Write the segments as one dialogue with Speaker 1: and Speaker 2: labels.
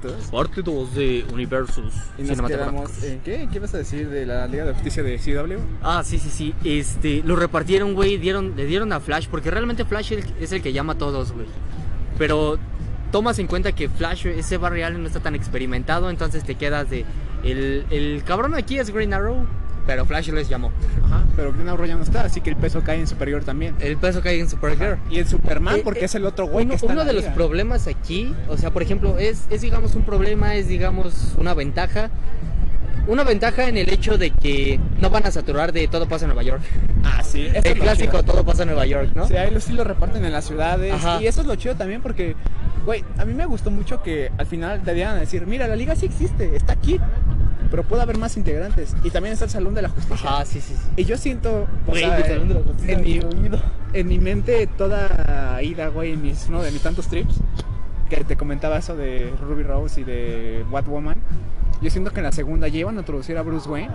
Speaker 1: parte 2.
Speaker 2: Parte 2 de Universus
Speaker 1: Y nos quedamos en qué? ¿Qué vas a decir de la Liga de Justicia de CW?
Speaker 2: Ah, sí, sí, sí. Este, lo repartieron, güey, dieron, le dieron a Flash, porque realmente Flash es el, es el que llama a todos, güey. Pero tomas en cuenta que Flash, ese Barry Allen no está tan experimentado, entonces te quedas de. El, el cabrón aquí es Green Arrow, pero Flash les llamó.
Speaker 1: Ajá, pero Green Arrow ya no está, así que el peso cae en Superior también.
Speaker 2: El peso cae en Supergirl.
Speaker 1: Y en Superman,
Speaker 2: Eh,
Speaker 1: porque
Speaker 2: eh,
Speaker 1: es el otro güey
Speaker 2: Uno,
Speaker 1: que está
Speaker 2: uno de los problemas aquí, o sea, por ejemplo, es, es digamos un problema, es digamos una ventaja. Una ventaja en el hecho de que no van a saturar de todo pasa en Nueva York.
Speaker 1: Ah, sí. eso es
Speaker 2: El clásico
Speaker 1: chido.
Speaker 2: todo pasa en Nueva York, ¿no?
Speaker 1: Sí, ahí los sí lo reparten en las ciudades.
Speaker 2: Ajá.
Speaker 1: Y eso es lo chido también porque, güey, a mí me gustó mucho que al final te dieran a decir, mira, la liga sí existe, está aquí, pero puede haber más integrantes. Y también está el Salón de la Justicia.
Speaker 2: Ah, sí, sí, sí.
Speaker 1: Y yo siento, o
Speaker 2: Güey,
Speaker 1: sea,
Speaker 2: el Salón de la Justicia
Speaker 1: en, mi, en mi mente toda ida, güey, en mis, uno de mis tantos trips, que te comentaba eso de Ruby Rose y de Batwoman. Yo siento que en la segunda ya iban a introducir a Bruce Wayne,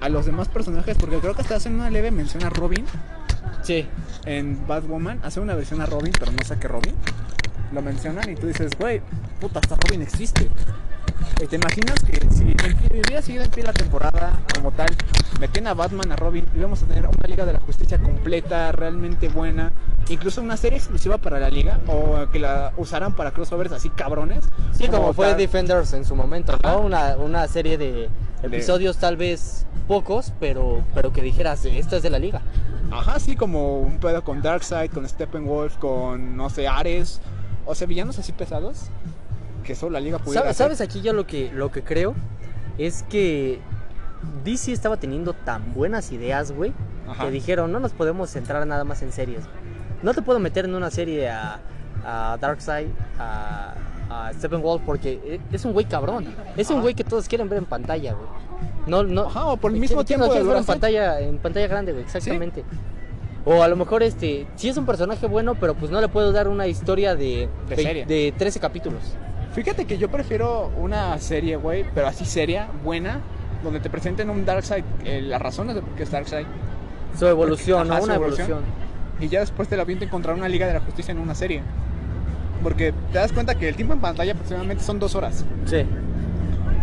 Speaker 1: a los demás personajes, porque creo que hasta hacen una leve mención a Robin
Speaker 2: Sí.
Speaker 1: en Batwoman, hacen una versión a Robin, pero no sé qué Robin. Lo mencionan y tú dices, güey, puta, hasta Robin existe. Y te imaginas que si hubiera seguido en pie la temporada como tal, metían a Batman, a Robin, íbamos a tener una Liga de la Justicia completa, realmente buena, incluso una serie exclusiva para la liga, o que la usaran para crossovers así cabrones.
Speaker 2: Sí, como fue
Speaker 1: tal-
Speaker 2: Defenders en su momento. ¿no? Una, una serie de episodios tal vez pocos, pero, pero que dijeras, esto es de la liga.
Speaker 1: Ajá, sí, como un pedo con Darkseid, con Steppenwolf, con, no sé, Ares, o sea, villanos así pesados, que solo la liga pudiera
Speaker 2: ¿Sabes,
Speaker 1: hacer.
Speaker 2: ¿Sabes aquí yo lo que, lo que creo? Es que DC estaba teniendo tan buenas ideas, güey, que dijeron, no nos podemos centrar nada más en series. No te puedo meter en una serie a, a Darkseid, a, a Steppenwolf, porque e- es un güey cabrón. Es un güey que todos quieren ver en pantalla, güey. No, no,
Speaker 1: Ajá, o por el
Speaker 2: ¿Quién-
Speaker 1: mismo tiempo de
Speaker 2: ver en pantalla, en pantalla grande, güey, exactamente. O a lo mejor este, sí es un personaje bueno, pero pues no le puedo dar una historia de,
Speaker 1: De
Speaker 2: de 13 capítulos.
Speaker 1: Fíjate que yo prefiero una serie, güey, pero así seria, buena, donde te presenten un Darkseid, eh, las razones de por qué es Darkseid,
Speaker 2: Su evolución,
Speaker 1: Ajá,
Speaker 2: ¿no? Una
Speaker 1: evolución.
Speaker 2: evolución.
Speaker 1: y ya después te la viento encontrar una Liga de la Justicia en una serie. Porque te das cuenta que el tiempo en pantalla aproximadamente son dos horas.
Speaker 2: Sí.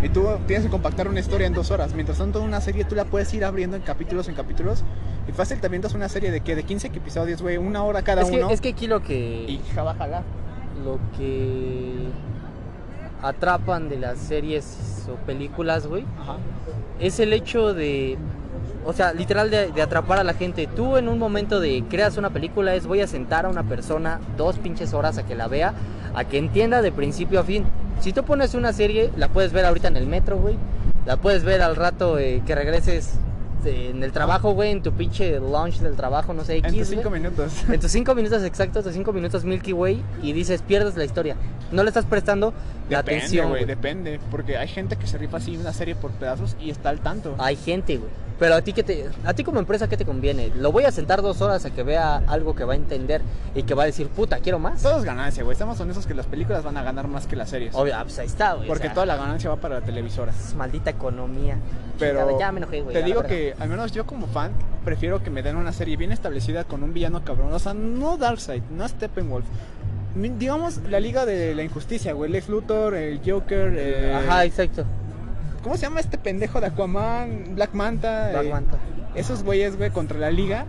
Speaker 1: Y tú tienes que compactar una historia en dos horas. Mientras tanto, una serie tú la puedes ir abriendo en capítulos, en capítulos. Y fácil te avientas una serie de que de 15 episodios, güey, una hora cada
Speaker 2: Es que,
Speaker 1: uno.
Speaker 2: es que aquí lo que,
Speaker 1: Y ja, va a jalar.
Speaker 2: lo que atrapan de las series o películas, güey, es el hecho de, o sea, literal de, de atrapar a la gente. Tú en un momento de creas una película es voy a sentar a una persona dos pinches horas a que la vea, a que entienda de principio a fin. Si tú pones una serie, la puedes ver ahorita en el metro, güey. La puedes ver al rato eh, que regreses eh, en el trabajo, güey, en tu pinche lunch del trabajo, no sé,
Speaker 1: En
Speaker 2: X,
Speaker 1: tus
Speaker 2: güey.
Speaker 1: 5 minutos.
Speaker 2: En tus cinco minutos exactos, tus cinco minutos Milky Way, y dices, pierdes la historia. No le estás prestando la atención.
Speaker 1: depende. Porque hay gente que se rifa así una serie por pedazos y está al tanto.
Speaker 2: Hay gente, güey. Pero a ti, que te, a ti como empresa, ¿qué te conviene? Lo voy a sentar dos horas a que vea algo que va a entender y que va a decir, puta, quiero más.
Speaker 1: Todo es ganancia, güey. Estamos honestos que las películas van a ganar más que las series.
Speaker 2: Obvio, ah, pues ahí está, güey. o
Speaker 1: Porque
Speaker 2: sea,
Speaker 1: toda la ganancia va para la televisora.
Speaker 2: es maldita economía.
Speaker 1: Pero
Speaker 2: ya me enojé, güey.
Speaker 1: te digo que, al menos yo como fan, prefiero que me den una serie bien establecida con un villano cabrón. O sea, no Darkseid, no Steppenwolf. Digamos la Liga de la Injusticia, güey. Lex Luthor, el Joker. eh,
Speaker 2: Ajá, exacto.
Speaker 1: ¿Cómo se llama este pendejo de Aquaman? Black Manta.
Speaker 2: Black
Speaker 1: eh,
Speaker 2: Manta.
Speaker 1: Esos güeyes, güey, contra la Liga.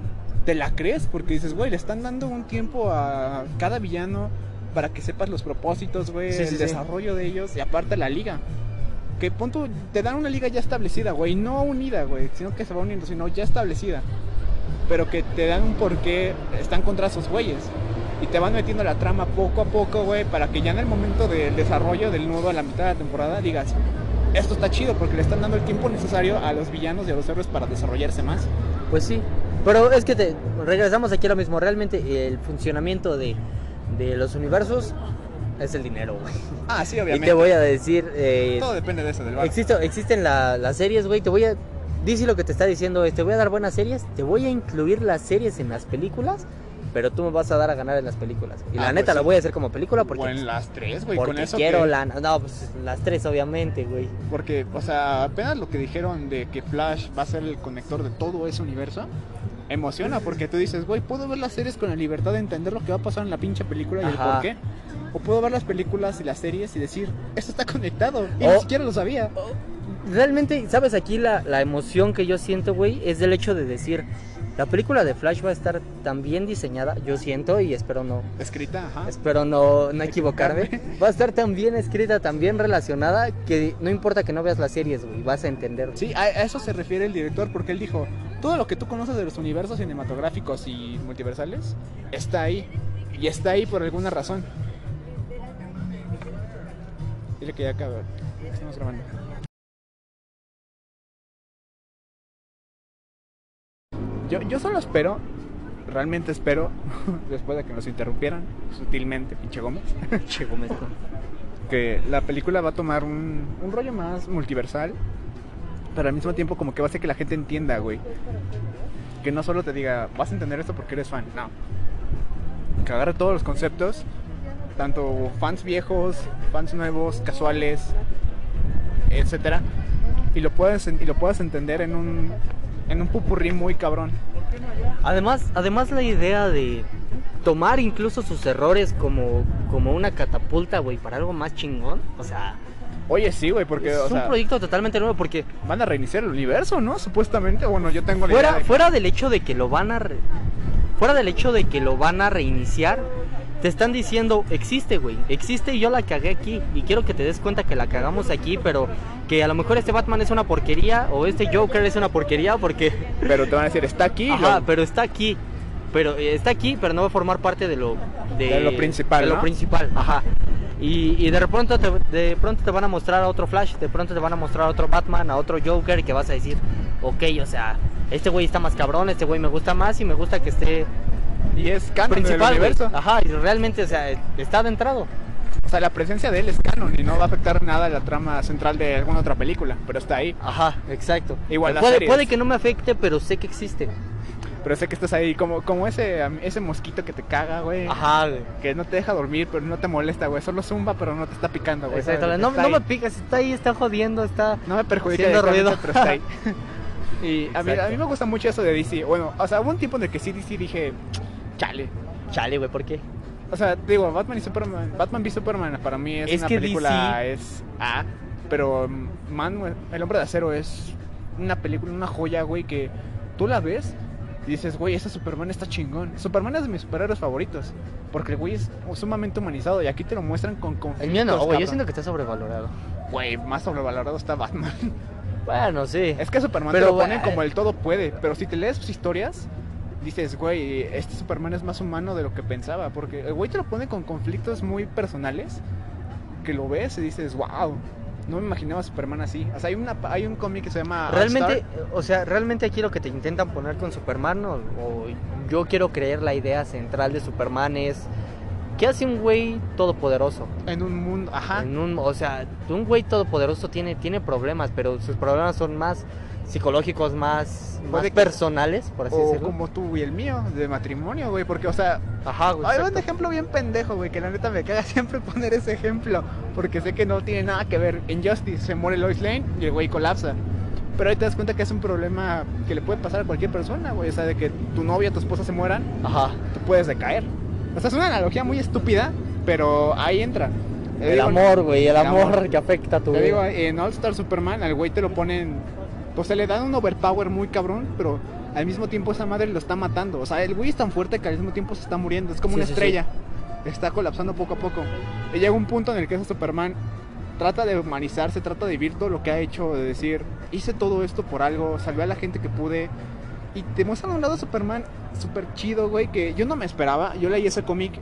Speaker 1: Te la crees porque dices, güey, le están dando un tiempo a cada villano para que sepas los propósitos, güey,
Speaker 2: Sí,
Speaker 1: el
Speaker 2: sí, sí.
Speaker 1: desarrollo de ellos y aparte la liga. Que punto te dan una liga ya establecida, güey, no unida, güey, sino que se va uniendo, sino ya establecida. Pero que te dan un porqué están contra esos güeyes. Y te van metiendo la trama poco a poco, güey, para que ya en el momento del desarrollo del nuevo a la mitad de la temporada digas, esto está chido porque le están dando el tiempo necesario a los villanos y a los héroes para desarrollarse más.
Speaker 2: Pues sí. Pero es que te, regresamos aquí a lo mismo. Realmente el funcionamiento de, de los universos es el dinero, güey.
Speaker 1: Ah, sí,
Speaker 2: Y
Speaker 1: obviamente.
Speaker 2: te voy a decir, eh,
Speaker 1: Todo depende de eso, del bar.
Speaker 2: existe, existen la- las series, güey. Te voy a. Dice lo que te está diciendo es: te voy a dar buenas series, te voy a incluir las series en las películas, pero tú me vas a dar a ganar en las películas. Y la
Speaker 1: Ah,
Speaker 2: neta
Speaker 1: pues
Speaker 2: la voy a hacer como película porque.
Speaker 1: O en las tres, güey, con eso
Speaker 2: quiero
Speaker 1: que-
Speaker 2: la. No, pues las tres, obviamente, güey.
Speaker 1: Porque, o sea, apenas lo que dijeron de que Flash va a ser el conector de todo ese universo, emociona porque tú dices, güey, puedo ver las series con la libertad de entender lo que va a pasar en la pinche película y el
Speaker 2: Ajá.
Speaker 1: por qué. O puedo ver las películas y las series y decir, esto está conectado. Y
Speaker 2: O-
Speaker 1: ni siquiera lo sabía.
Speaker 2: Realmente, ¿sabes? Aquí la, la emoción que yo siento, güey, es del hecho de decir, la película de Flash va a estar tan bien diseñada, yo siento, y espero no,
Speaker 1: Escrita, ajá.
Speaker 2: espero no, no equivocarme, va a estar tan bien escrita, tan bien relacionada, que no importa que no veas las series, güey, vas a entender.
Speaker 1: Sí, a, a eso se refiere el director porque él dijo, todo lo que tú conoces de los universos cinematográficos y multiversales está ahí. Y está ahí por alguna razón. Dile que ya acaba. Estamos grabando. Yo, yo solo espero, realmente espero, después de que nos interrumpieran sutilmente, pinche Gómez,
Speaker 2: Che, Gómez,
Speaker 1: que la película va a tomar un, un rollo más multiversal, pero al mismo tiempo como que va a hacer que la gente entienda, güey. Que no solo te diga, vas a entender esto porque eres fan, no. Que agarre todos los conceptos, tanto fans viejos, fans nuevos, casuales, etcétera, y lo puedas y lo puedas entender en un en un pupurrí muy cabrón.
Speaker 2: Además, además la idea de tomar incluso sus errores como, como una catapulta, güey, para algo más chingón, o sea,
Speaker 1: Oye, sí, güey, porque
Speaker 2: es
Speaker 1: o
Speaker 2: un
Speaker 1: sea,
Speaker 2: proyecto totalmente nuevo, porque
Speaker 1: van a reiniciar el universo, ¿no? Supuestamente, bueno, yo tengo la idea
Speaker 2: fuera,
Speaker 1: de-
Speaker 2: fuera del hecho de que lo van a re- fuera del hecho de que lo van a reiniciar te están diciendo existe güey existe y yo la cagué aquí y quiero que te des cuenta que la cagamos aquí pero que a lo mejor este Batman es una porquería o este Joker es una porquería porque
Speaker 1: pero te van a decir, está aquí,
Speaker 2: Ajá,
Speaker 1: lo-
Speaker 2: pero está aquí pero eh, está aquí pero no va a formar parte de lo
Speaker 1: De lo principal,
Speaker 2: de lo principal ajá. Y, y de pronto te, de pronto te van a mostrar a otro Flash de pronto te van a mostrar a otro Batman a otro Joker que vas a decir ok o sea este güey está más cabrón este güey me gusta más y me gusta que esté
Speaker 1: y es canon del
Speaker 2: principal
Speaker 1: universo.
Speaker 2: ajá y realmente o sea está adentrado
Speaker 1: O sea, la presencia de él es canon y no va a afectar nada a la trama central de alguna otra película, pero está ahí.
Speaker 2: ajá exacto
Speaker 1: Igual
Speaker 2: puede, puede que no me afecte pero sé que existe
Speaker 1: Pero sé que estás ahí como, como ese, ese mosquito que te caga, güey.
Speaker 2: ajá güey.
Speaker 1: Que no te deja dormir, pero no te molesta, güey. Solo zumba, pero no te está picando, güey.
Speaker 2: Exacto, no, me picas, está ahí, está jodiendo, está...
Speaker 1: No me perjudica
Speaker 2: haciendo
Speaker 1: directamente,
Speaker 2: ruido.
Speaker 1: pero está ahí. y a mí, a mí me gusta mucho eso de DC. Bueno, o sea, hubo un tiempo en el que sí DC dije, chale.
Speaker 2: Chale, güey, ¿por qué?
Speaker 1: O sea, digo, Batman y Superman, Batman v Superman para mí es,
Speaker 2: Es
Speaker 1: una
Speaker 2: que
Speaker 1: película,
Speaker 2: DC
Speaker 1: es A, pero mm, Man, El Hombre de Acero es una película, una joya, güey, que tú la ves y dices, güey, ese Superman está chingón. Superman es de mis superhéroes favoritos, porque el güey es sumamente humanizado y aquí te lo muestran con conflictos,
Speaker 2: El mío no, güey, yo siento que está sobrevalorado.
Speaker 1: Güey, más sobrevalorado está Batman.
Speaker 2: Bueno, sí.
Speaker 1: Es que Superman
Speaker 2: Pero,
Speaker 1: te lo ponen
Speaker 2: eh,
Speaker 1: como el todo puede, pero si te lees sus historias, dices, güey, este Superman es más humano de lo que pensaba, porque el güey te lo pone con conflictos muy personales, que lo ves y dices, wow, no me imaginaba a Superman así. O sea, hay, una, hay un cómic que se llama...
Speaker 2: Realmente, o sea, realmente aquí lo que te intentan poner con Superman, o, o yo quiero creer la idea central de Superman es... ¿Qué hace un güey todopoderoso?
Speaker 1: En un mundo, ajá.
Speaker 2: En un, o sea, un güey todopoderoso tiene, tiene problemas, pero sus problemas son más psicológicos, más, más
Speaker 1: Puede que-
Speaker 2: personales, por así
Speaker 1: O
Speaker 2: decirlo.
Speaker 1: como tú y el mío, de matrimonio, güey, porque, o sea,
Speaker 2: Ajá, güey.
Speaker 1: hay un ejemplo bien pendejo, güey, que la neta me caga siempre poner ese ejemplo, porque sé que no tiene nada que ver. En Justice se muere Lois Lane y el güey colapsa. Pero ahí te das cuenta que es un problema que le puede pasar a cualquier persona, güey. O sea, de que tu novia, tu esposa se mueran,
Speaker 2: Ajá.
Speaker 1: tú puedes decaer. O sea, es una analogía muy estúpida, pero ahí entra. Te
Speaker 2: El
Speaker 1: digo,
Speaker 2: amor, güey, el
Speaker 1: el
Speaker 2: amor,
Speaker 1: amor.
Speaker 2: que afecta a tu
Speaker 1: Te
Speaker 2: vida.
Speaker 1: digo, en All Star Superman, al güey te lo ponen. Pues se le dan un overpower muy cabrón, pero al mismo tiempo esa madre lo está matando. O sea, el güey es tan fuerte que al mismo tiempo se está muriendo. Es como
Speaker 2: Sí,
Speaker 1: una
Speaker 2: sí,
Speaker 1: estrella. Está colapsando poco a poco. Y llega un punto en el que ese Superman trata de humanizarse, trata de vivir todo lo que ha hecho, de decir, hice todo esto por algo, salvé a la gente que pude. Y te muestran un lado Superman súper chido, güey, que yo no me esperaba. Yo leí ese cómic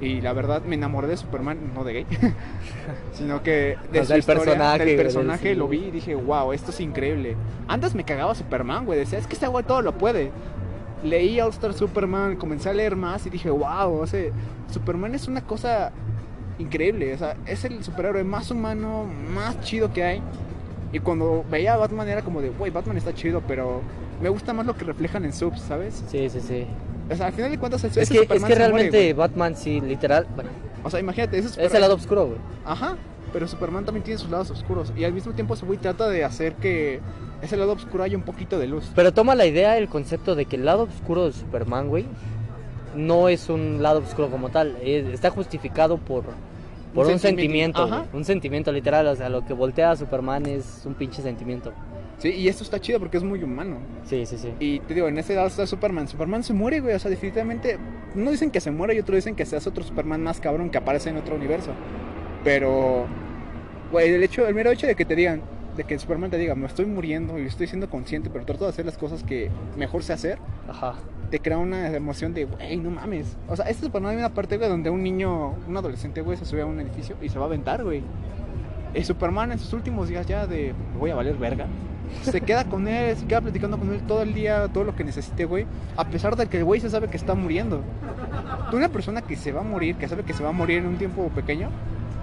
Speaker 1: y la verdad me enamoré de Superman, no de gay, sino que de
Speaker 2: O
Speaker 1: su
Speaker 2: sea, el
Speaker 1: historia,
Speaker 2: personaje,
Speaker 1: del personaje lo vi y dije, wow, esto es increíble. Antes me cagaba Superman, güey, decía, es que este güey todo lo puede. Leí All Star Superman, comencé a leer más y dije, wow, o sea, Superman es una cosa increíble, o sea, es el superhéroe más humano, más chido que hay. Y cuando veía a Batman era como de, güey, Batman está chido, pero me gusta más lo que reflejan en subs, ¿sabes?
Speaker 2: Sí, sí, sí.
Speaker 1: O sea, al final de cuentas,
Speaker 2: Es que, es que
Speaker 1: se
Speaker 2: realmente. Batman, sí, literal. bueno,
Speaker 1: o sea, imagínate, ese
Speaker 2: es el lado oscuro, güey.
Speaker 1: Ajá. pero Superman también tiene sus lados oscuros. Y al mismo tiempo ese güey trata de hacer que ese lado oscuro haya un poquito de luz.
Speaker 2: Pero toma la idea, el concepto de que el lado oscuro de Superman, güey, no es un lado oscuro como tal. es- está justificado por, por
Speaker 1: Un
Speaker 2: un,
Speaker 1: sentimiento,
Speaker 2: sentimiento. Un sentimiento literal. O sea, lo que voltea a Superman es un pinche sentimiento.
Speaker 1: Sí, y esto está chido porque es muy humano.
Speaker 2: Sí, sí, sí.
Speaker 1: Y te digo, en ese lado está Superman. Superman se muere, güey. O sea, definitivamente. Uno dicen que se muere y otro dicen que se hace otro Superman más cabrón que aparece en otro universo. Pero. Güey, el hecho, el mero hecho de que te digan, de que Superman te diga, me estoy muriendo y estoy siendo consciente, pero trato de hacer las cosas que mejor sé hacer,
Speaker 2: Ajá.
Speaker 1: te crea una emoción de, güey, no mames. O sea, este Superman hay una parte, güey, donde un niño, un adolescente, güey, se sube a un edificio y se va a aventar, güey. Y Superman en sus últimos días ya de, voy a valer verga. Se queda con él, se queda platicando con él todo el día, todo lo que necesite, güey. A pesar de que el güey se sabe que está muriendo. Tú, una persona que se va a morir, que sabe que se va a morir en un tiempo pequeño,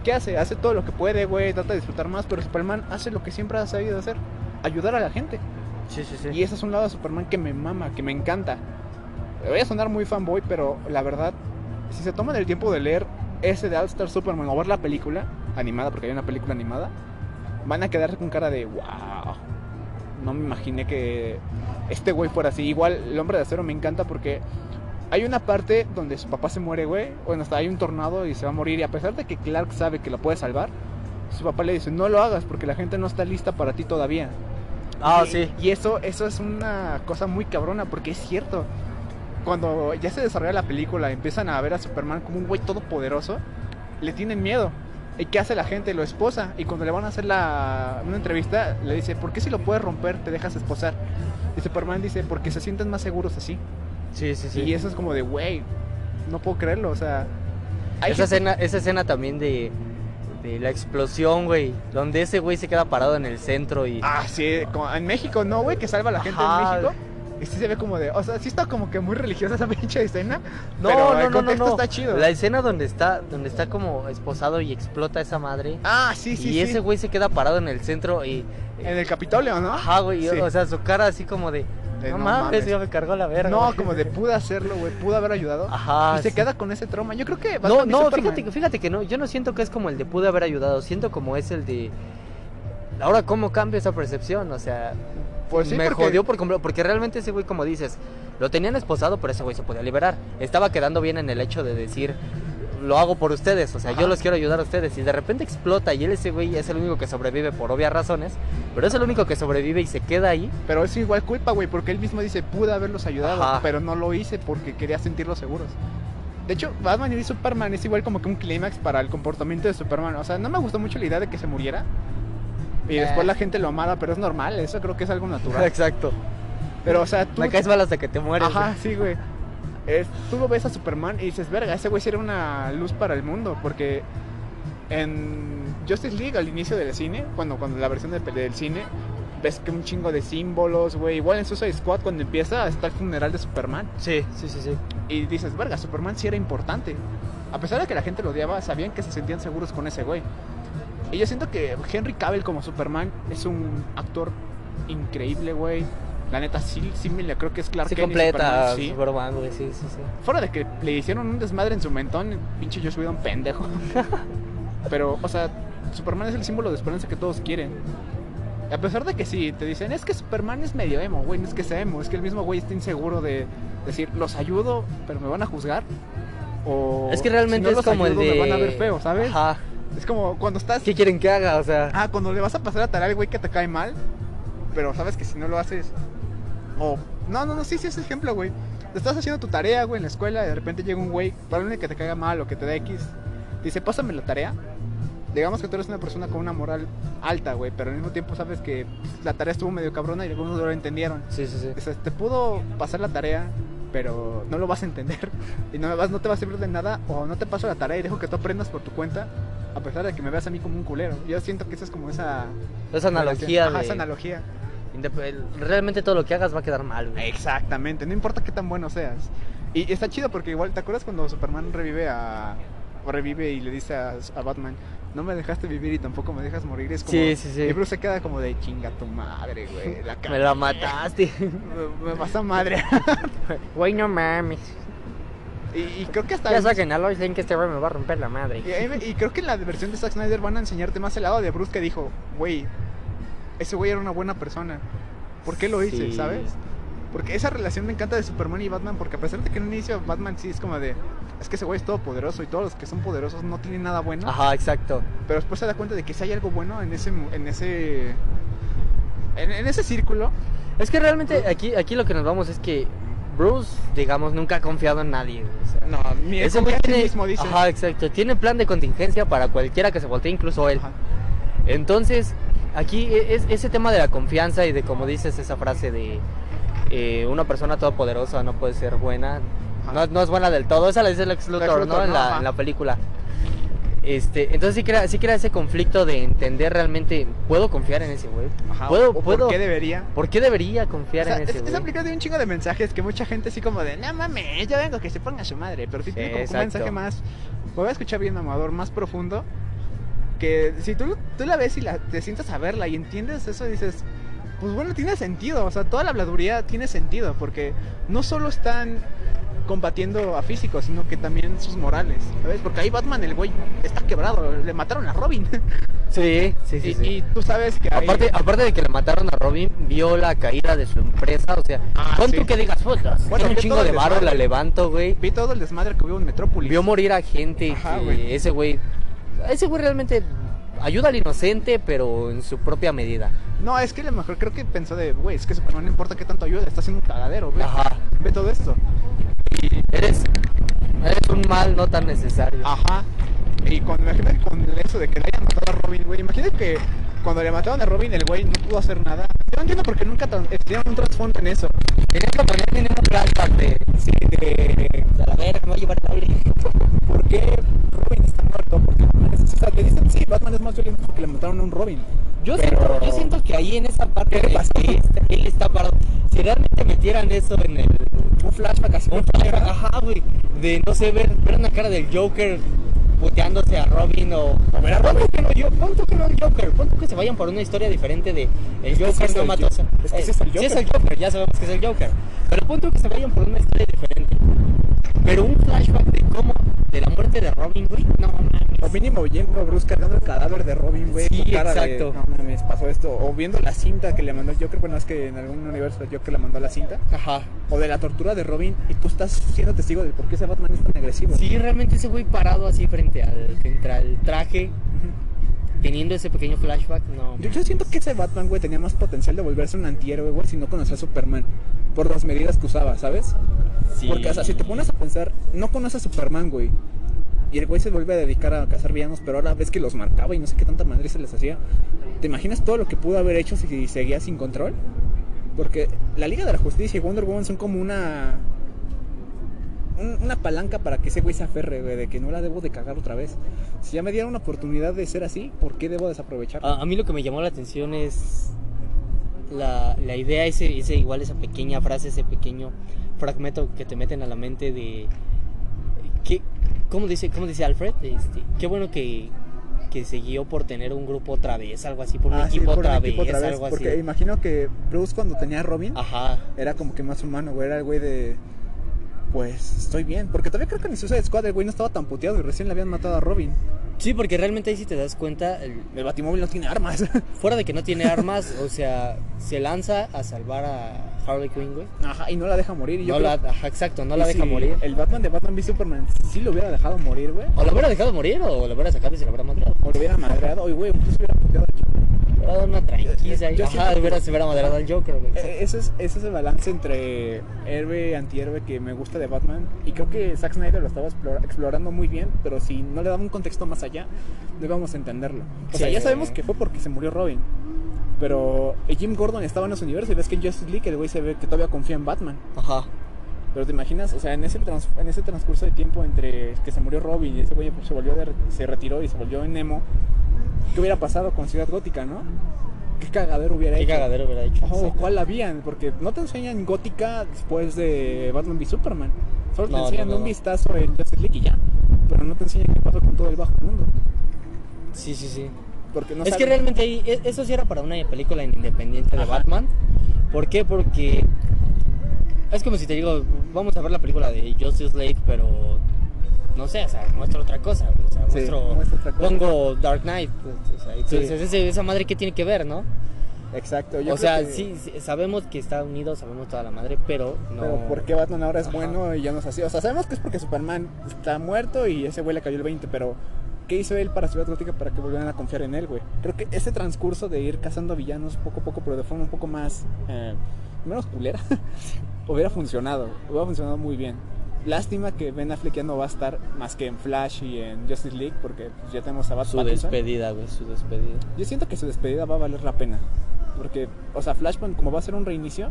Speaker 1: ¿qué hace? Hace todo lo que puede, güey, trata de disfrutar más, pero Superman hace lo que siempre ha sabido hacer, ayudar a la gente.
Speaker 2: Sí, sí, sí.
Speaker 1: Y ese es un lado de Superman que me mama, que me encanta. Voy a sonar muy fanboy, pero la verdad, si se toman el tiempo de leer ese de All Star Superman o ver la película animada, porque hay una película animada, van a quedarse con cara de wow. No me imaginé que este güey fuera así. Igual el hombre de acero me encanta porque hay una parte donde su papá se muere, güey. Bueno, hasta hay un tornado y se va a morir. Y a pesar de que Clark sabe que lo puede salvar, su papá le dice: No lo hagas porque la gente no está lista para ti todavía.
Speaker 2: Ah,
Speaker 1: Y-
Speaker 2: sí.
Speaker 1: Y eso, eso es una cosa muy cabrona porque es cierto. Cuando ya se desarrolla la película, empiezan a ver a Superman como un güey todopoderoso, le tienen miedo. ¿Y qué hace la gente? Lo esposa. Y cuando le van a hacer la, una entrevista, le dice, ¿por qué si lo puedes romper te dejas esposar? Y Superman dice, porque se sienten más seguros así.
Speaker 2: Sí, sí, sí.
Speaker 1: Y eso es como de, güey, no puedo creerlo. O sea,
Speaker 2: esa,
Speaker 1: gente-
Speaker 2: escena, esa escena también de, de la explosión, güey. Donde ese güey se queda parado en el centro y...
Speaker 1: Ah, sí, en México, ¿no, güey? Que salva a la gente
Speaker 2: Ajá.
Speaker 1: en México. Y sí se ve como de, o sea, sí está como que muy religiosa esa pinche escena.
Speaker 2: No,
Speaker 1: pero
Speaker 2: no,
Speaker 1: el
Speaker 2: no, no, no.
Speaker 1: está chido.
Speaker 2: La escena donde está, donde está como esposado y explota esa madre.
Speaker 1: Ah, sí, sí,
Speaker 2: y
Speaker 1: sí.
Speaker 2: ese güey se queda parado en el centro y...
Speaker 1: En el Capitolio, ¿no?
Speaker 2: Ajá, güey.
Speaker 1: Sí.
Speaker 2: O sea, su cara así como de...
Speaker 1: De,
Speaker 2: no,
Speaker 1: no
Speaker 2: mames,
Speaker 1: mames.
Speaker 2: ya me cargó la verga.
Speaker 1: No,
Speaker 2: güey".
Speaker 1: como de pude hacerlo, güey, pude haber ayudado.
Speaker 2: Ajá.
Speaker 1: y se
Speaker 2: sí.
Speaker 1: queda con ese trauma. Yo creo que
Speaker 2: No,
Speaker 1: y
Speaker 2: no,
Speaker 1: Superman-
Speaker 2: fíjate, que- fíjate que no. Yo no siento que es como el de pude haber ayudado. Siento como es el de... Ahora, ¿cómo cambia esa percepción? O sea,
Speaker 1: Pues sí,
Speaker 2: me
Speaker 1: porque-
Speaker 2: jodió por completo. Porque realmente ese güey, como dices, lo tenían esposado, pero ese güey se podía liberar. Estaba quedando bien en el hecho de decir, lo hago por ustedes. O sea,
Speaker 1: Ajá.
Speaker 2: yo los quiero ayudar a ustedes. Y de repente explota y él, ese güey, es el único que sobrevive por obvias razones. Pero es el único que sobrevive y se queda ahí.
Speaker 1: Pero es igual culpa, güey, porque él mismo dice, pude haberlos ayudado,
Speaker 2: Ajá.
Speaker 1: pero no lo hice porque quería sentirlos seguros. De hecho, Batman y Superman es igual como que un clímax para el comportamiento de Superman. O sea, no me gustó mucho la idea de que se muriera. Y después
Speaker 2: Eh.
Speaker 1: la gente lo amara, pero es normal, eso creo que es algo natural.
Speaker 2: Exacto.
Speaker 1: Pero, o sea, tú...
Speaker 2: Me caes mal hasta que te mueres.
Speaker 1: Ajá, sí, güey. Es- tú lo ves a Superman y dices, verga, ese güey sí era una luz para el mundo. Porque en Justice League, al inicio del cine, cuando, cuando la versión de- del cine, ves que un chingo de símbolos, güey. Igual en Suicide Squad, cuando empieza, está el funeral de Superman.
Speaker 2: Sí, sí, sí, sí.
Speaker 1: Y dices, verga, Superman sí era importante. A pesar de que la gente lo odiaba, sabían que se sentían seguros con ese güey. Y yo siento que Henry Cavill como Superman es un actor increíble, güey. La neta, sí, sí, creo que es Clark
Speaker 2: Sí
Speaker 1: Kent
Speaker 2: completa
Speaker 1: Superman, sí.
Speaker 2: Superman, güey, sí, sí, sí.
Speaker 1: Fuera de que le hicieron un desmadre en su mentón, pinche Josh Whedon pendejo. Pero, o sea, Superman es el símbolo de esperanza que todos quieren. Y a pesar de que sí, te dicen, es que Superman es medio emo, güey, no es que sea emo, es que el mismo güey está inseguro de decir, los ayudo, pero me van a juzgar. O
Speaker 2: Es que realmente
Speaker 1: si no
Speaker 2: es
Speaker 1: los
Speaker 2: como el de...
Speaker 1: Me van a ver feo, ¿sabes?
Speaker 2: Ajá.
Speaker 1: Es como cuando estás...
Speaker 2: ¿Qué quieren que haga? O sea...
Speaker 1: Ah, cuando le vas a pasar a tarea al güey que te cae mal, pero sabes que si no lo haces. O. No, no, no, sí, sí, es ejemplo, güey. Te estás haciendo tu tarea, güey, en la escuela y de repente llega un güey, probablemente que te caiga mal o que te dé X. Dice, pásame la tarea. Digamos que tú eres una persona con una moral alta, güey, pero al mismo tiempo sabes que la tarea estuvo medio cabrona y algunos no lo entendieron.
Speaker 2: Sí, sí, sí.
Speaker 1: Dices, te puedo pasar la tarea, pero no lo vas a entender. Y no, vas, no te va a servir de nada, o no te paso la tarea y dejo que tú aprendas por tu cuenta, a pesar de que me veas a mí como un culero. Yo siento que esa es como esa...
Speaker 2: Esa analogía
Speaker 1: Ajá,
Speaker 2: de...
Speaker 1: esa analogía.
Speaker 2: Realmente todo lo que hagas va a quedar mal, güey.
Speaker 1: Exactamente, no importa qué tan bueno seas. Y está chido porque igual, ¿te acuerdas cuando Superman revive a... o revive y le dice a, a Batman, no me dejaste vivir y tampoco me dejas morir? Es como...
Speaker 2: Sí, sí, sí.
Speaker 1: Y Bruce se queda como de chinga tu madre, güey. La
Speaker 2: Me la mataste.
Speaker 1: Me, me vas a madre.
Speaker 2: Güey, no mames.
Speaker 1: Y, y creo que hasta...
Speaker 2: Ya saquen a Lois Lane que este güey me va a romper la madre.
Speaker 1: Y, me- y creo que en la versión de Zack Snyder van a enseñarte más el lado de Bruce que dijo, güey, ese güey era una buena persona. ¿Por qué lo hice,
Speaker 2: Sí.
Speaker 1: sabes? Porque esa relación me encanta de Superman y Batman, porque a pesar de que en un inicio Batman sí es como de, es que ese güey es todopoderoso y todos los que son poderosos no tienen nada bueno,
Speaker 2: Ajá, exacto.
Speaker 1: pero después se da cuenta de que si hay algo bueno en ese, en ese, en, en ese círculo.
Speaker 2: Es que realmente aquí, aquí lo que nos vamos es que Bruce, digamos, nunca ha confiado en nadie. o sea,
Speaker 1: No, mi
Speaker 2: ese güey tiene,
Speaker 1: mismo dice.
Speaker 2: ajá, exacto, tiene plan de contingencia para cualquiera que se voltee, incluso él.
Speaker 1: Ajá.
Speaker 2: Entonces, aquí e- es ese tema de la confianza y de como dices esa frase de eh, una persona todopoderosa no puede ser buena, no, no es buena del todo, esa la dice Lex Luthor,
Speaker 1: Lex
Speaker 2: ¿no?
Speaker 1: Luthor,
Speaker 2: En
Speaker 1: ¿no?
Speaker 2: la, en la película. Este, entonces sí crea, sí crea ese conflicto de entender realmente, ¿puedo confiar en ese güey? ¿Puedo,
Speaker 1: o por
Speaker 2: puedo,
Speaker 1: qué debería?
Speaker 2: ¿Por qué debería
Speaker 1: O
Speaker 2: confiar
Speaker 1: sea,
Speaker 2: en
Speaker 1: es,
Speaker 2: ese
Speaker 1: es
Speaker 2: güey?
Speaker 1: aplicado de un chingo de mensajes que mucha gente así como de, no mames, yo vengo que se ponga su madre. Pero sí, tiene como que un
Speaker 2: exacto.
Speaker 1: mensaje más, me voy a escuchar bien, amador, más profundo. Que si tú, tú la ves y la, te sientas a verla y entiendes eso, dices, pues bueno, tiene sentido. O sea, toda la habladuría tiene sentido. Porque no solo están combatiendo a físicos, sino que también sus morales. ¿Sabes? Porque ahí Batman, el güey, está quebrado. Le mataron a Robin.
Speaker 2: Sí, sí, sí.
Speaker 1: y,
Speaker 2: sí.
Speaker 1: y tú sabes que ahí-
Speaker 2: Aparte, aparte de que le mataron a Robin, vio la caída de su empresa, o sea,
Speaker 1: Ah,
Speaker 2: pon
Speaker 1: sí.
Speaker 2: tú que digas, pues, Bueno, un chingo de
Speaker 1: desmadre.
Speaker 2: la levanto, güey.
Speaker 1: vi todo el desmadre que hubo en Metrópolis.
Speaker 2: Vio morir a gente
Speaker 1: Ajá,
Speaker 2: que
Speaker 1: güey.
Speaker 2: ese güey, ese güey realmente ayuda al inocente, pero en su propia medida.
Speaker 1: No, es que a lo mejor creo que pensó de, güey, es que Superman no importa qué tanto ayuda, está haciendo un cagadero, ve.
Speaker 2: Ajá.
Speaker 1: Ve todo esto.
Speaker 2: Eres, eres un mal no tan necesario.
Speaker 1: Ajá. Y imagínate con eso de que le hayan matado a Robin, güey, imagínate que cuando le mataron a Robin el güey no pudo hacer nada. Yo no entiendo por qué nunca dieron un trasfondo en eso.
Speaker 2: Tenías que poner un flashback de,
Speaker 1: Sí, de...
Speaker 2: a la verga, me a llevar el aire.
Speaker 1: ¿Por qué Robin está muerto? Porque Batman es... O sea, te dicen, sí, Batman es más violento porque le mataron a un Robin.
Speaker 2: Yo,
Speaker 1: Pero-
Speaker 2: siento, yo siento que ahí en esa parte
Speaker 1: ¿Qué le pasó?
Speaker 2: está- él está parado. Si realmente metieran eso en el
Speaker 1: Un flashback así.
Speaker 2: Un flashback, ajá, güey. De no sé, ver, ver una cara del Joker puteándose a Robin o.
Speaker 1: A ver, a Robin.
Speaker 2: que no, yo, pon tú que no el Joker, pon tú que se vayan por una historia diferente de el
Speaker 1: Es
Speaker 2: Joker no mató.
Speaker 1: Es que sí es el
Speaker 2: sí es
Speaker 1: Joker.
Speaker 2: el Joker, ya sabemos que es el Joker. Pero pon tú que se vayan por una historia diferente. Pero un flashback de cómo, de la muerte de Robin, güey, no mames.
Speaker 1: O mínimo viendo Bruce cargando el cadáver de Robin, güey.
Speaker 2: Sí,
Speaker 1: con cara de,
Speaker 2: exacto.
Speaker 1: no mames, pasó esto. O viendo la cinta que le mandó Joker. Bueno, es que en algún universo el Joker le mandó la cinta.
Speaker 2: Ajá.
Speaker 1: O de la tortura de Robin. Y tú estás siendo testigo de por qué ese Batman es tan agresivo.
Speaker 2: Sí, realmente ese güey parado así frente al, frente al traje. Teniendo ese pequeño flashback, no.
Speaker 1: Yo, yo siento que ese Batman, güey, tenía más potencial de volverse un antihéroe, güey, si no conocía a Superman. Por las medidas que usaba, ¿sabes?
Speaker 2: Sí.
Speaker 1: Porque, o sea, si te pones a pensar, no conoces a Superman, güey. Y el güey se vuelve a dedicar a cazar villanos, pero ahora ves que los marcaba y no sé qué tanta madre se les hacía. ¿Te imaginas todo lo que pudo haber hecho si seguía sin control? Porque la Liga de la Justicia y Wonder Woman son como una. Un- una palanca para que ese güey se aferre, güey, de que no la debo de cagar otra vez. Si ya me dieron una oportunidad de ser así, ¿por qué debo desaprovecharla?
Speaker 2: A, a mí lo que me llamó la atención es la, la idea, ese, ese igual esa pequeña frase, ese pequeño fragmento que te meten a la mente de que, ¿cómo dice, cómo dice Alfred? Este, qué bueno que, que se guió por tener un grupo otra vez, algo así, por un
Speaker 1: Ah, sí,
Speaker 2: equipo,
Speaker 1: un
Speaker 2: otra,
Speaker 1: equipo
Speaker 2: vez,
Speaker 1: otra vez,
Speaker 2: algo
Speaker 1: Porque
Speaker 2: así.
Speaker 1: imagino que Bruce cuando tenía a Robin
Speaker 2: Ajá.
Speaker 1: era como que más humano, güey. Era el güey de. Pues estoy bien. Porque todavía creo que en Suicide Squad el güey no estaba tan puteado y recién le habían matado a Robin.
Speaker 2: Sí, porque realmente ahí si te das cuenta, el-
Speaker 1: El Batimóvil no tiene armas.
Speaker 2: fuera de que no tiene armas, o sea, se lanza a salvar a Harley Quinn, güey.
Speaker 1: Ajá, y no la deja morir. Y yo
Speaker 2: No la, ajá, exacto, no la deja
Speaker 1: si
Speaker 2: morir.
Speaker 1: El Batman de Batman v Superman sí lo hubiera dejado morir, güey.
Speaker 2: O lo hubiera dejado morir o lo hubiera sacado y se lo hubiera matado.
Speaker 1: O lo hubiera madreado. Y güey, incluso hubiera puteado a Joker.
Speaker 2: Hubiera dado una tranquila.
Speaker 1: Yo
Speaker 2: Ajá, hubiera, se hubiera al Joker, güey.
Speaker 1: Eh, Ese es, ese es el balance entre héroe antihéroe que me gusta de Batman. Y creo que Zack Snyder lo estaba explora- explorando muy bien, pero si no le daba un contexto más allá, no íbamos a entenderlo. O sea, ya sabemos que fue porque se murió Robin. Pero eh, Jim Gordon estaba en los universos y ves que en Justice League el güey se ve que todavía confía en Batman.
Speaker 2: Ajá.
Speaker 1: Pero te imaginas, o sea, en ese, trans- en ese transcurso de tiempo entre que se murió Robin y ese güey se volvió de- se retiró y se volvió en Nemo, ¿qué hubiera pasado con Ciudad Gótica, no? ¿Qué cagadero hubiera
Speaker 2: Qué
Speaker 1: hecho?
Speaker 2: cagadero hubiera hecho. Exacto.
Speaker 1: ¿cuál habían? Porque no te enseñan Gótica después de Batman v Superman. Solo te
Speaker 2: No,
Speaker 1: enseñan
Speaker 2: no, no,
Speaker 1: un vistazo en Justice League y ya. Pero no te enseñan qué pasó con todo el bajo mundo.
Speaker 2: Sí, sí, sí.
Speaker 1: Porque no
Speaker 2: es que realmente ahí, e- eso sí era para una película independiente de
Speaker 1: Ajá.
Speaker 2: Batman. ¿Por qué? Porque es como si te digo, vamos a ver la película de Justice League, pero no sé, o sea, muestra otra cosa, o sea,
Speaker 1: Sí,
Speaker 2: muestro,
Speaker 1: muestra otra cosa.
Speaker 2: pongo Dark Knight, pues, o sea,
Speaker 1: Sí.
Speaker 2: dices, "Ese- esa madre qué tiene que ver, ¿no?
Speaker 1: Exacto. yo
Speaker 2: o sea,
Speaker 1: que-
Speaker 2: sí, sí, sabemos que está unido, sabemos toda la madre, pero no.
Speaker 1: Pero ¿por qué Batman ahora es
Speaker 2: Ajá.
Speaker 1: bueno y ya no es así? O sea, sabemos que es porque Superman está muerto y ese güey le cayó el 20, pero ¿qué hizo él para Ciudad Gótica para que volvieran a confiar en él, güey? Creo que ese transcurso de ir cazando villanos poco a poco, pero de forma un poco más... eh, menos culera, hubiera funcionado. Hubiera funcionado muy bien. Lástima que Ben Affleck ya no va a estar más que en Flash y en Justice League porque pues, ya tenemos a Bat
Speaker 2: Su
Speaker 1: Pattinson.
Speaker 2: despedida, güey, su despedida.
Speaker 1: Yo siento que su despedida va a valer la pena. Porque, o sea, Flashpoint, como va a ser un reinicio,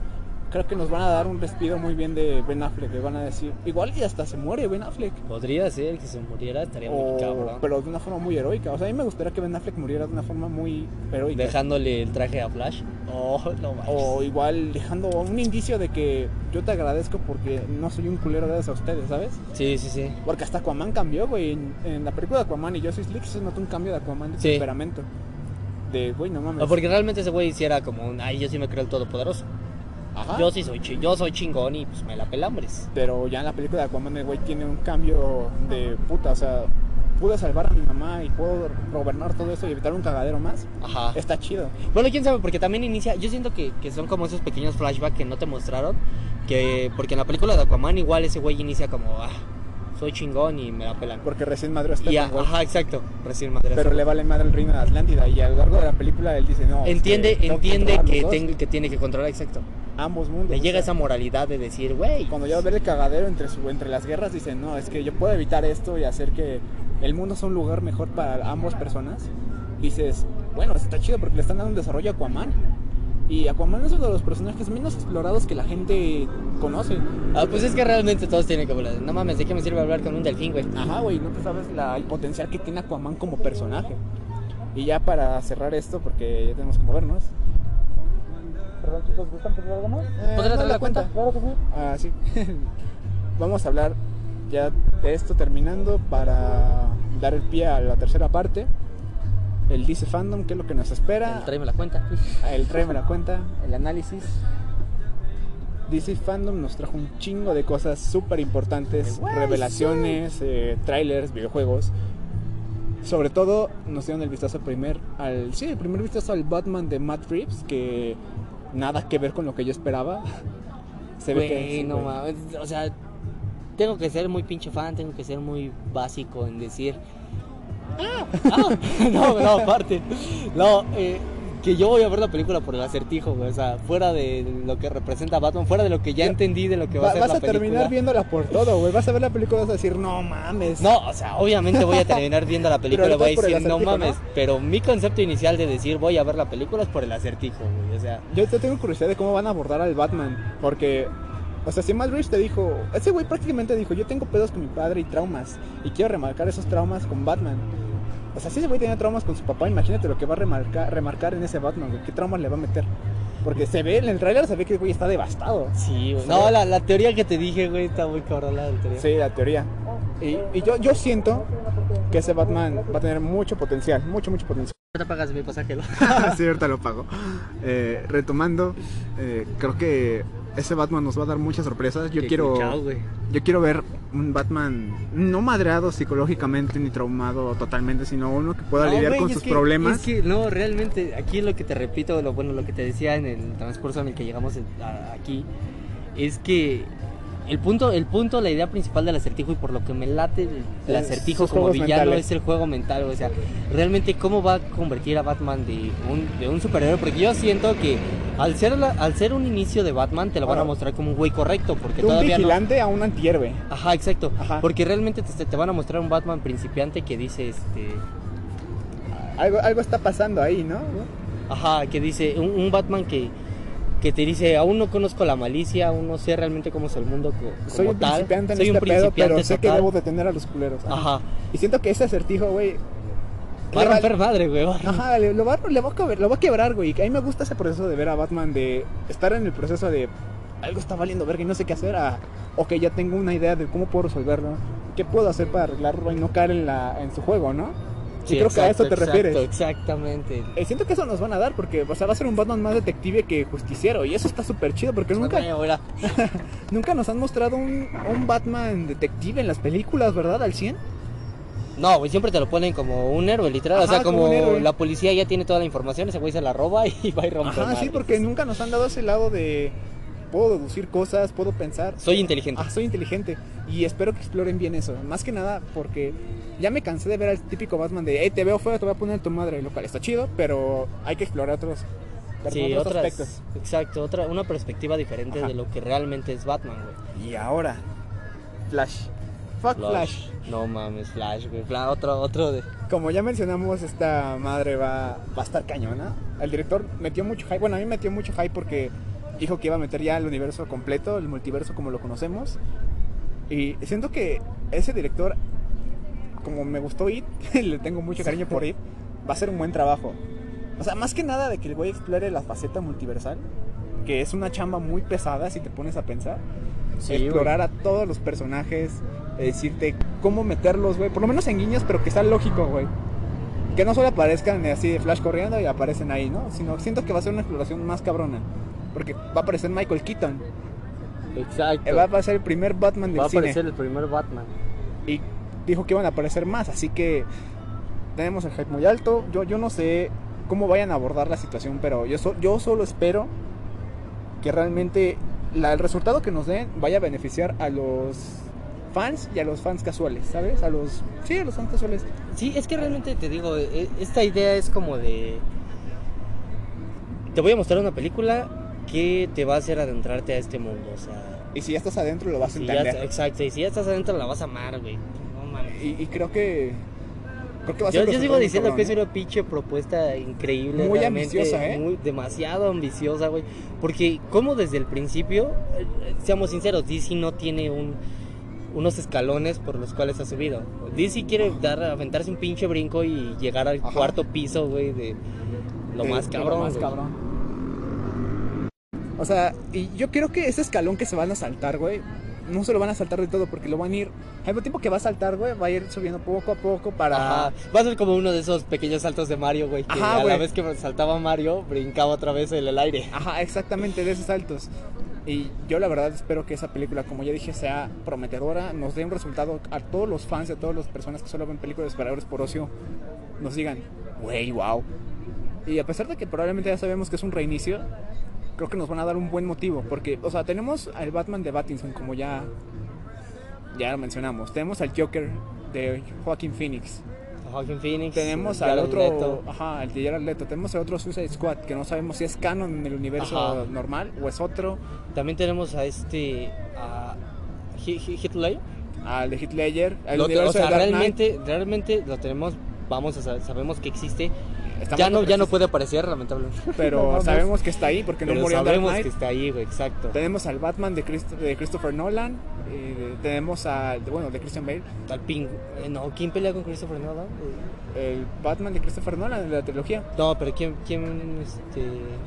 Speaker 1: creo que nos van a dar un despido muy bien de Ben Affleck. Le van a decir, igual y hasta se muere Ben Affleck.
Speaker 2: Podría ser que se muriera, estaría muy
Speaker 1: O-
Speaker 2: cabrón.
Speaker 1: pero de una forma muy heroica. O sea, a mí me gustaría que Ben Affleck muriera de una forma muy heroica.
Speaker 2: Dejándole el traje a Flash. Oh, no manches.
Speaker 1: O igual dejando un indicio de que yo te agradezco porque no soy un culero de a ustedes, ¿sabes?
Speaker 2: Sí, sí, sí.
Speaker 1: Porque hasta Aquaman cambió, güey. En, en la película de Aquaman y Justice League se notó un cambio de Aquaman de
Speaker 2: Sí.
Speaker 1: temperamento. De, güey, no mames.
Speaker 2: No, porque realmente ese güey sí era como un, ay, yo sí me creo el todopoderoso.
Speaker 1: Ajá.
Speaker 2: Yo sí soy yo soy chingón y pues me la pelambres.
Speaker 1: Pero ya en la película de Aquaman el güey tiene un cambio de puta, o sea, pude salvar a mi mamá y puedo gobernar todo eso y evitar un cagadero más.
Speaker 2: Ajá.
Speaker 1: Está chido.
Speaker 2: Bueno, quién sabe, porque también inicia. Yo siento que, que son como esos pequeños flashbacks que no te mostraron. Que, porque en la película de Aquaman, igual ese güey inicia como, ah, soy chingón y me la pelan.
Speaker 1: Porque recién madre está
Speaker 2: ajá, exacto, recién madre.
Speaker 1: Pero le vale madre el reino de Atlántida y a lo largo de la película él dice, no. es
Speaker 2: Entiende,
Speaker 1: que
Speaker 2: entiende que tiene que controlar, exacto.
Speaker 1: Ambos mundos.
Speaker 2: Le llega
Speaker 1: sea,
Speaker 2: esa moralidad de decir, güey.
Speaker 1: Cuando ya ver el cagadero entre, su, entre las guerras, dice, no, es que yo puedo evitar esto y hacer que el mundo sea un lugar mejor para ambas personas. Dices, bueno, está chido porque le están dando un desarrollo a Aquaman. Y Aquaman es uno de los personajes menos explorados que la gente conoce.
Speaker 2: Ah, pues es que realmente todos tienen que hablar. No mames, ¿de qué me sirve hablar con un delfín, güey?
Speaker 1: Ajá, güey, no te sabes la- el potencial que tiene Aquaman como personaje. Y ya para cerrar esto, porque ya tenemos que movernos. Perdón, chicos, ¿gustan pedir algo más?
Speaker 2: ¿Podría traer la cuenta?
Speaker 1: Claro que sí. Ah, sí. Vamos a hablar ya de esto terminando para dar el pie a la tercera parte. El DC Fandom, que es lo que nos espera.
Speaker 2: Tráeme la cuenta.
Speaker 1: El tráeme la cuenta, el análisis. DC Fandom nos trajo un chingo de cosas súper importantes, revelaciones, eh, trailers, videojuegos. Sobre todo nos dieron el vistazo primer al sí, el primer vistazo al Batman de Matt Reeves que nada que ver con lo que yo esperaba. Se ve que sí,
Speaker 2: no mames. O sea, tengo que ser muy pinche fan, tengo que ser muy básico en decir. ¡Ah! ah, no, no, aparte. No, eh, que yo voy a ver la película por el acertijo, güey. O sea, fuera de lo que representa Batman, fuera de lo que ya entendí de lo que va,
Speaker 1: Va-
Speaker 2: a ser
Speaker 1: vas
Speaker 2: la
Speaker 1: a
Speaker 2: película.
Speaker 1: terminar viéndola por todo, güey. Vas a ver la película y vas a decir, no mames.
Speaker 2: No, o sea, obviamente voy a terminar viendo la película y voy a decir, no mames.
Speaker 1: ¿no?
Speaker 2: Pero mi concepto inicial de decir voy a ver la película es por el acertijo, güey. O sea,
Speaker 1: Yo te tengo curiosidad de cómo van a abordar al Batman. Porque, o sea, si Matt te dijo, ese güey prácticamente dijo, yo tengo pedos con mi padre y traumas. Y quiero remarcar esos traumas con Batman. O sea, si ese güey tenía traumas con su papá, imagínate lo que va a remarcar, remarcar en ese Batman, güey. ¿Qué traumas le va a meter? Porque se ve, en el tráiler se ve que el güey está devastado.
Speaker 2: sí, güey. No, la, la teoría que te dije, güey, está muy cabrón la teoría.
Speaker 1: Sí, la teoría. Y, y yo, yo siento que ese Batman va a tener mucho potencial, mucho, mucho potencial.
Speaker 2: te pagas mi pasaje, ¿no?
Speaker 1: sí, ahorita lo pago. Eh, retomando, eh, creo que ese Batman nos va a dar muchas sorpresas. Yo
Speaker 2: Qué
Speaker 1: quiero, yo quiero ver un Batman no madreado psicológicamente ni traumado totalmente, sino uno que pueda
Speaker 2: No,
Speaker 1: lidiar con sus
Speaker 2: que-
Speaker 1: problemas.
Speaker 2: Es que no, realmente, aquí lo que te repito, lo bueno, lo que te decía en el transcurso en el que llegamos a- aquí, es que el punto, el punto, la idea principal del acertijo y por lo que me late el, acertijo como villano
Speaker 1: mentales.
Speaker 2: es el juego mental, o sea, realmente cómo va a convertir a Batman de un, de un superhéroe, porque yo siento que al ser, la- al ser un inicio de Batman te lo van a mostrar como un güey correcto, porque
Speaker 1: de un
Speaker 2: no...
Speaker 1: vigilante a un antihéroe.
Speaker 2: Ajá, exacto.
Speaker 1: Ajá.
Speaker 2: Porque realmente te, te van a mostrar un Batman principiante que dice, este,
Speaker 1: Algo, algo está pasando ahí, ¿no?
Speaker 2: Ajá, que dice, un, un Batman que, que te dice, aún no conozco la malicia, aún no sé realmente cómo es el mundo co- como
Speaker 1: Soy un
Speaker 2: tal.
Speaker 1: principiante en
Speaker 2: Soy
Speaker 1: este
Speaker 2: un
Speaker 1: pedo, pero sé que
Speaker 2: total".
Speaker 1: debo detener a los culeros.
Speaker 2: Ajá,
Speaker 1: Y siento que ese acertijo, güey.
Speaker 2: va a romper madre, güey.
Speaker 1: Ajá, le- lo va, le va a quebrar, lo va a quebrar, güey. A mí me gusta ese proceso de ver a Batman, de estar en el proceso de algo está valiendo verga y no sé qué hacer. A, ok, ya tengo una idea de cómo puedo resolverlo. ¿Qué puedo hacer para arreglarlo y no caer en, la, en su juego, no? Sí, creo que a eso te
Speaker 2: exacto,
Speaker 1: refieres.
Speaker 2: Exactamente.
Speaker 1: Eh, siento que eso nos van a dar porque o sea, va a ser un Batman más detective que justiciero y eso está súper chido porque nunca,
Speaker 2: Bueno, mira,
Speaker 1: nunca nos han mostrado un, un Batman detective en las películas, ¿verdad? Al 100.
Speaker 2: No, güey, siempre te lo ponen como un héroe, literal. o sea,
Speaker 1: como
Speaker 2: la policía ya tiene toda la información, ese güey se la roba y va y rompe.
Speaker 1: Ajá, sí, porque nunca nos han dado ese lado de puedo deducir cosas, puedo pensar.
Speaker 2: Soy inteligente.
Speaker 1: Ah, soy inteligente y espero que exploren bien eso. Más que nada porque ya me cansé de ver al típico Batman de, hey, te veo feo, te voy a poner tu madre, lo cual está chido, pero hay que explorar otros,
Speaker 2: Sí,
Speaker 1: otros
Speaker 2: otras,
Speaker 1: aspectos.
Speaker 2: exacto, otra, una perspectiva diferente
Speaker 1: Ajá.
Speaker 2: de lo que realmente es Batman, güey.
Speaker 1: Y ahora, Flash. Fuck Flash.
Speaker 2: No mames, Flash, güey. Fla- otro, otro de.
Speaker 1: Como ya mencionamos, esta madre va, va a estar cañona. El director metió mucho hype. Bueno, a mí me metió mucho hype porque dijo que iba a meter ya el universo completo, el multiverso como lo conocemos. Y siento que ese director, como me gustó It, le tengo mucho cariño por It, va a hacer un buen trabajo. O sea, más que nada de que el güey explore la faceta multiversal, que es una chamba muy pesada si te pones a pensar.
Speaker 2: Sí,
Speaker 1: explorar a todos los personajes, eh, decirte cómo meterlos, güey. Por lo menos en guiños, pero que sea lógico, güey. Que no solo aparezcan así de Flash corriendo y aparecen ahí, ¿no? Sino siento que va a ser una exploración más cabrona. Porque va a aparecer Michael Keaton.
Speaker 2: Exacto.
Speaker 1: eh, Va a ser el primer Batman del
Speaker 2: Va a
Speaker 1: cine.
Speaker 2: aparecer el primer Batman.
Speaker 1: Y dijo que iban a aparecer más. Así que tenemos el hype muy alto. Yo, yo no sé cómo vayan a abordar la situación, pero yo, so- yo solo espero que realmente la- el resultado que nos den vaya a beneficiar a los fans y a los fans casuales, ¿sabes? A los... Sí, a los fans casuales.
Speaker 2: Sí, es que realmente te digo, e- esta idea es como de. Te voy a mostrar una película que te va a hacer adentrarte a este mundo, o sea.
Speaker 1: Y si ya estás adentro lo vas a
Speaker 2: si ya-
Speaker 1: entender.
Speaker 2: exacto, y si ya estás adentro la vas a amar, güey. No mames.
Speaker 1: Y, y creo que... Creo que va a
Speaker 2: Yo, yo sigo diciendo que es
Speaker 1: cabrón, ¿eh?
Speaker 2: una pinche propuesta increíble.
Speaker 1: Muy ambiciosa, ¿eh?
Speaker 2: Muy, demasiado ambiciosa, güey. Porque como desde el principio, eh, seamos sinceros, DC no tiene un, unos escalones por los cuales ha subido. DC quiere dar, aventarse un pinche brinco y llegar al
Speaker 1: Ajá.
Speaker 2: cuarto piso, güey, de lo más cabrón.
Speaker 1: lo más cabrón. O sea, y yo creo que ese escalón que se van a saltar, güey, no se lo van a saltar de todo porque lo van a ir. Al tiempo que va a saltar, güey, va a ir subiendo poco a poco para.
Speaker 2: Ajá. Va a ser como uno de esos pequeños saltos de Mario, güey, que
Speaker 1: Ajá,
Speaker 2: a la
Speaker 1: güey.
Speaker 2: vez que saltaba Mario, brincaba otra vez en el aire.
Speaker 1: Ajá, exactamente de esos saltos. Y yo la verdad espero que esa película, como ya dije, sea prometedora, nos dé un resultado a todos los fans, a todas las personas que solo ven películas de superhéroes por ocio, nos digan, wey, wow. Y a pesar de que probablemente ya sabemos que es un reinicio, creo que nos van a dar un buen motivo, porque, o sea, tenemos al Batman de Pattinson, como ya, ya lo mencionamos, tenemos al Joker de Joaquin Phoenix,
Speaker 2: Joaquin Phoenix.
Speaker 1: tenemos al otro,
Speaker 2: Leto.
Speaker 1: ajá, el de Jared Leto. Tenemos al otro Suicide Squad, que no sabemos si es canon en el universo
Speaker 2: Ajá.
Speaker 1: normal o es otro.
Speaker 2: También tenemos a este. a Hi- Hi- Hitler.
Speaker 1: Al de Hitler, al
Speaker 2: Lo-
Speaker 1: universo
Speaker 2: o sea,
Speaker 1: de Dark Knight.
Speaker 2: realmente, realmente lo tenemos. Vamos a sa- sabemos que existe.
Speaker 1: Está
Speaker 2: Ya no, ya no puede aparecer, lamentablemente.
Speaker 1: Pero
Speaker 2: No
Speaker 1: sabemos que está ahí porque no murió Dark
Speaker 2: sabemos
Speaker 1: Knight.
Speaker 2: que está ahí, güey, exacto.
Speaker 1: Tenemos al Batman de, Christ- de Christopher Nolan. eh, tenemos al, bueno, de Christian Bale.
Speaker 2: Al ping. eh, no, ¿quién pelea con Christopher Nolan? Eh,
Speaker 1: El Batman de Christopher Nolan de la trilogía.
Speaker 2: No, pero ¿quién, quién, este...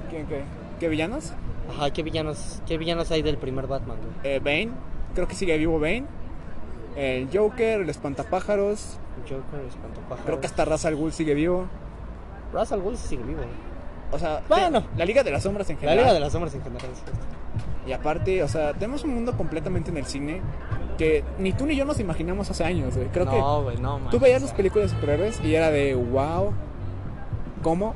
Speaker 1: ¿Qué, qué, qué villanos?
Speaker 2: Ajá, ¿qué villanos, qué villanos hay del primer Batman, güey?
Speaker 1: Eh, Bane. Creo que sigue vivo Bane. El Joker, el Espantapájaros.
Speaker 2: Joker, Espantapájaros.
Speaker 1: Creo que hasta Ra's al Ghul sigue vivo.
Speaker 2: Russell Wilson sigue vivo.
Speaker 1: O sea,
Speaker 2: Bueno.
Speaker 1: la Liga de las Sombras en
Speaker 2: La
Speaker 1: general.
Speaker 2: Liga de las Sombras en general.
Speaker 1: Y aparte, o sea, tenemos un mundo completamente en el cine que ni tú ni yo nos imaginamos hace años, güey. Creo que
Speaker 2: no, güey, no, man.
Speaker 1: tú veías las películas de superhéroes y era de, wow, ¿cómo?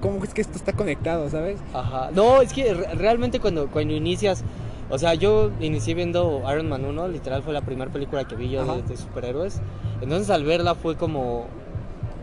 Speaker 1: ¿Cómo es que esto está conectado, sabes?
Speaker 2: Ajá. No, es que re- realmente cuando, cuando inicias, o sea, yo inicié viendo Iron Man 1, literal fue la primera película que vi yo de, de superhéroes. Entonces al verla fue como,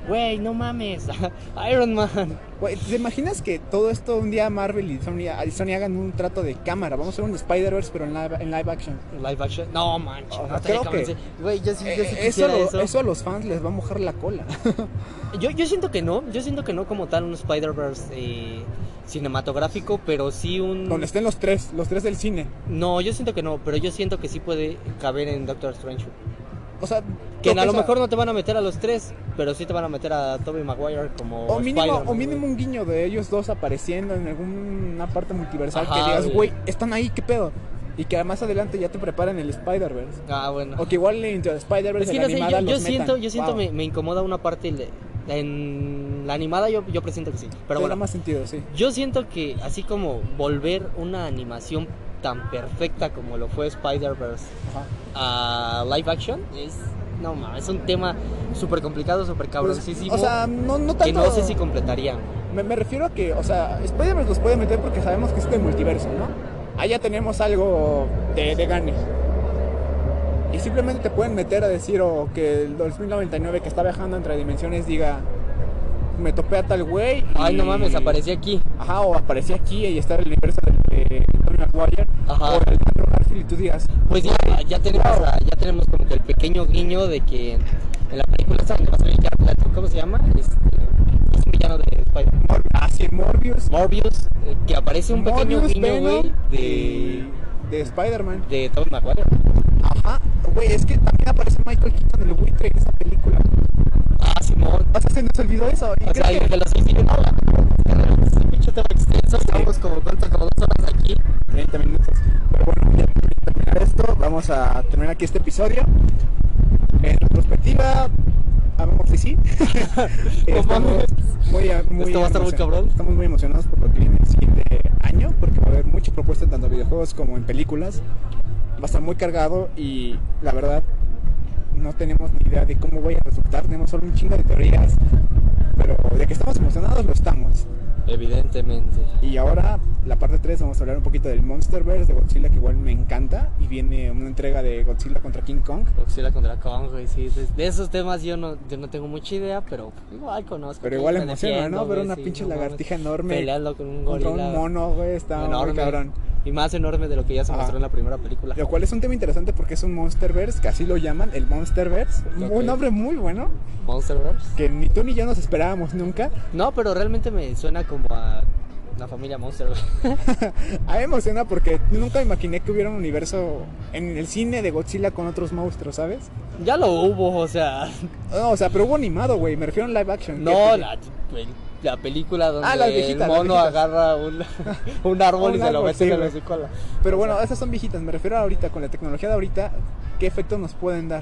Speaker 2: güey, no mames, Iron Man.
Speaker 1: Güey, ¿te imaginas que todo esto un día Marvel y Sony, hagan un trato de cámara? Vamos a hacer un Spider-Verse pero en live, en live action.
Speaker 2: Live action. No, manches. No
Speaker 1: creo
Speaker 2: convencí. Güey, yo sí, yo sí
Speaker 1: Eh, eso a los fans les va a mojar la cola.
Speaker 2: Yo, yo siento que no, yo siento que no como tal un Spider-Verse eh, cinematográfico, pero sí un...
Speaker 1: Donde estén los tres, los tres del cine.
Speaker 2: No, yo siento que no, pero yo siento que sí puede caber en Doctor Strange.
Speaker 1: O sea,
Speaker 2: Que a lo mejor no te van a meter a los tres, pero sí te van a meter a Tobey Maguire como
Speaker 1: O mínimo, o mínimo un guiño de ellos dos apareciendo en alguna parte multiversal
Speaker 2: Ajá,
Speaker 1: que digas,
Speaker 2: güey.
Speaker 1: están ahí, ¿qué pedo? Y que más adelante ya te preparan el Spider-Verse.
Speaker 2: Ah, bueno.
Speaker 1: O que igual en Spider-Verse
Speaker 2: Es que no sé, yo, yo
Speaker 1: los
Speaker 2: siento,
Speaker 1: metan.
Speaker 2: yo siento
Speaker 1: Wow.
Speaker 2: me, me incomoda una parte, le- En la animada yo, yo presiento que sí. Pero
Speaker 1: Tendrá
Speaker 2: bueno,
Speaker 1: más sentido, sí.
Speaker 2: yo siento que así como volver una animación tan perfecta como lo fue Spider-Verse a live action es. No mames, es un tema súper complicado, súper
Speaker 1: Pues,
Speaker 2: cabroncísimo.
Speaker 1: o sea, no, no
Speaker 2: que
Speaker 1: tanto.
Speaker 2: no sé si completarían.
Speaker 1: Me, me refiero a que, o sea, Spider-Man los puede meter porque sabemos que es del multiverso, ¿no? Allá tenemos algo de, de gane. Y simplemente te pueden meter a decir, o que el 2099 que está viajando entre dimensiones diga, me topé a tal güey.
Speaker 2: Ay, no mames, aparecí aquí.
Speaker 1: Ajá, o aparecí aquí y está el universo de, de Tobey Maguire.
Speaker 2: Ajá.
Speaker 1: O el Garfield y tú digas,
Speaker 2: Pues ya, ya tenemos la- ya tenemos como que el pequeño guiño de que en la película esta donde va a salir Leto, ¿cómo se llama? Este, es un villano de Spider-Man.
Speaker 1: Ah, sí, Morbius.
Speaker 2: Morbius, eh, que aparece un pequeño
Speaker 1: Morbius,
Speaker 2: guiño,
Speaker 1: Venom
Speaker 2: güey, de,
Speaker 1: de Spider-Man.
Speaker 2: de Tobey Maguire.
Speaker 1: Ajá, güey, es que también aparece Michael Keaton, el buitre en esa película.
Speaker 2: Ah, Simón.
Speaker 1: O sea, se nos olvidó eso. Y
Speaker 2: O sea,
Speaker 1: que
Speaker 2: de los seis no, la es un pinche tema extenso, estamos como, ¿cuánto? Como dos horas aquí.
Speaker 1: 30 minutos. Pero bueno, ya vamos a terminar aquí este episodio. En retrospectiva, vamos sí, sí. estamos muy, muy
Speaker 2: Esto va a estar muy cabrón.
Speaker 1: Estamos muy emocionados por lo que viene el siguiente año, porque va a haber mucha propuesta tanto en videojuegos como en películas. Va a estar muy cargado y la verdad no tenemos ni idea de cómo vaya a resultar. Tenemos solo un chingo de teorías, pero de que estamos emocionados lo estamos.
Speaker 2: Evidentemente.
Speaker 1: Y ahora, la parte 3, vamos a hablar un poquito del Monsterverse de Godzilla, que igual me encanta. Y viene una entrega de Godzilla contra King Kong.
Speaker 2: Godzilla contra Kong, güey, sí. De, de esos temas yo no, yo no tengo mucha idea, pero igual conozco.
Speaker 1: Pero igual emociona, ¿no? Ver una
Speaker 2: sí,
Speaker 1: pinche
Speaker 2: no
Speaker 1: lagartija enorme
Speaker 2: Peleando con un
Speaker 1: contra
Speaker 2: gorila.
Speaker 1: un mono, güey. Está muy cabrón.
Speaker 2: Y más enorme de lo que ya se
Speaker 1: Ajá.
Speaker 2: mostró en la primera película.
Speaker 1: Lo cual es un tema interesante porque es un Monsterverse, que así lo llaman, el Monsterverse.
Speaker 2: Ok.
Speaker 1: Un nombre muy bueno,
Speaker 2: Monsterverse.
Speaker 1: que ni tú ni yo nos esperábamos nunca.
Speaker 2: No, pero realmente me suena como a la familia Monster.
Speaker 1: A mí me emociona porque nunca imaginé que hubiera un universo en el cine de Godzilla con otros monstruos, ¿sabes?
Speaker 2: ya lo hubo, o sea.
Speaker 1: No, o sea, pero hubo animado, güey. Me refiero a live action.
Speaker 2: No, la, la película donde
Speaker 1: Ah,
Speaker 2: el mono agarra un, un árbol
Speaker 1: Un
Speaker 2: y se lo mete
Speaker 1: sí,
Speaker 2: en la-
Speaker 1: Pero
Speaker 2: o
Speaker 1: bueno, esas son viejitas. Me refiero a ahorita con la tecnología de ahorita. ¿Qué efectos nos pueden dar?